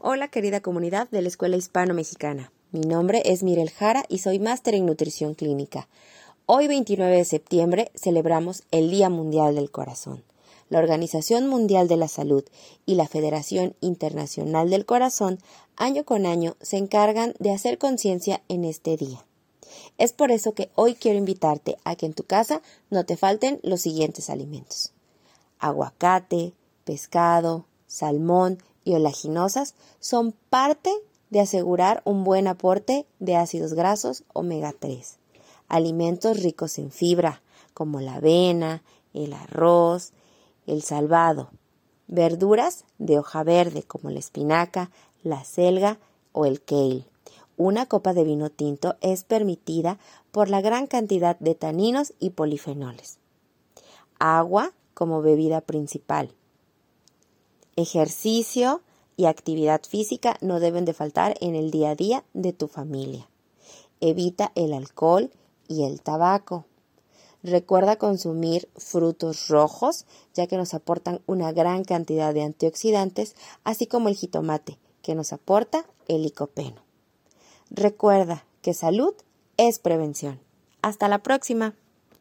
Hola querida comunidad de la Escuela Hispano-Mexicana. Mi nombre es Mirel Jara y soy máster en nutrición clínica. Hoy 29 de septiembre celebramos el Día Mundial del Corazón. La Organización Mundial de la Salud y la Federación Internacional del Corazón año con año se encargan de hacer conciencia en este día. Es por eso que hoy quiero invitarte a que en tu casa no te falten los siguientes alimentos. Aguacate, pescado, salmón y olaginosas son parte de asegurar un buen aporte de ácidos grasos omega 3. Alimentos ricos en fibra, como la avena, el arroz, el salvado. Verduras de hoja verde, como la espinaca, la selga o el kale. Una copa de vino tinto es permitida por la gran cantidad de taninos y polifenoles. Agua como bebida principal. Ejercicio y actividad física no deben de faltar en el día a día de tu familia. Evita el alcohol y el tabaco. Recuerda consumir frutos rojos, ya que nos aportan una gran cantidad de antioxidantes, así como el jitomate, que nos aporta el licopeno. Recuerda que salud es prevención. Hasta la próxima.